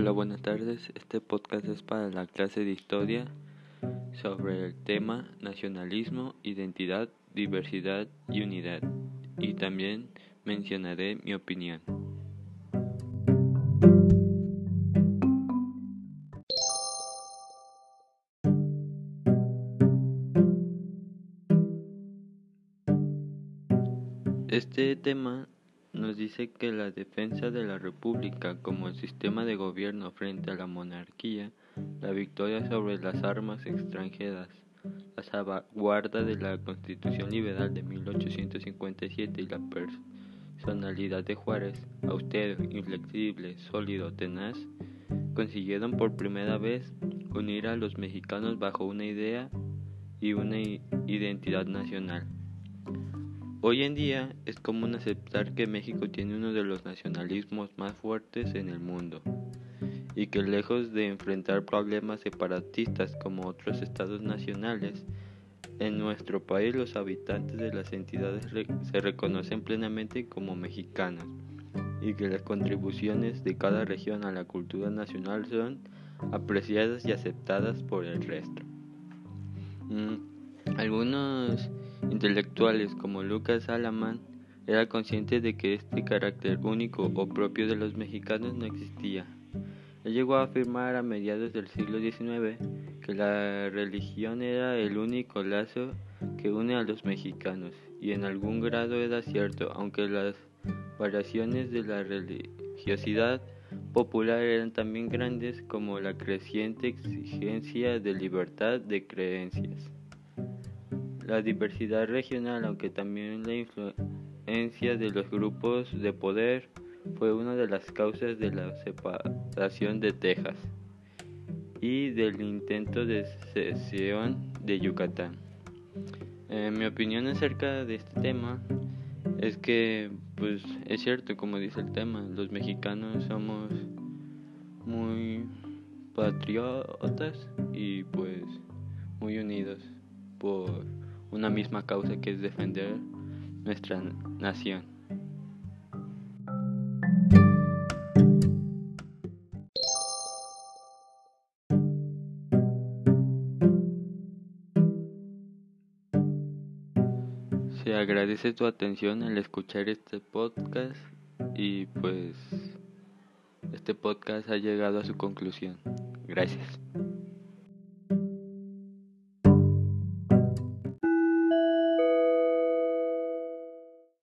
Hola, buenas tardes. Este podcast es para la clase de historia sobre el tema nacionalismo, identidad, diversidad y unidad. Y también mencionaré mi opinión. Este tema nos dice que la defensa de la República como el sistema de gobierno frente a la monarquía, la victoria sobre las armas extranjeras, la salvaguarda de la Constitución Liberal de 1857 y la personalidad de Juárez, austero, inflexible, sólido, tenaz, consiguieron por primera vez unir a los mexicanos bajo una idea y una identidad nacional. Hoy en día es común aceptar que México tiene uno de los nacionalismos más fuertes en el mundo y que lejos de enfrentar problemas separatistas como otros estados nacionales, en nuestro país los habitantes de las entidades se reconocen plenamente como mexicanos y que las contribuciones de cada región a la cultura nacional son apreciadas y aceptadas por el resto. Mm, algunos intelectuales como Lucas Alamán era consciente de que este carácter único o propio de los mexicanos no existía. Él llegó a afirmar a mediados del siglo XIX que la religión era el único lazo que une a los mexicanos, y en algún grado era cierto, aunque las variaciones de la religiosidad popular eran también grandes como la creciente exigencia de libertad de creencias. La diversidad regional, aunque también la influencia de los grupos de poder, fue una de las causas de la separación de Texas y del intento de secesión de Yucatán. mi opinión acerca de este tema es que, pues, es cierto, como dice el tema, los mexicanos somos muy patriotas y, pues, muy unidos por una misma causa que es defender nuestra nación. Se agradece tu atención al escuchar este podcast y pues este podcast ha llegado a su conclusión. Gracias.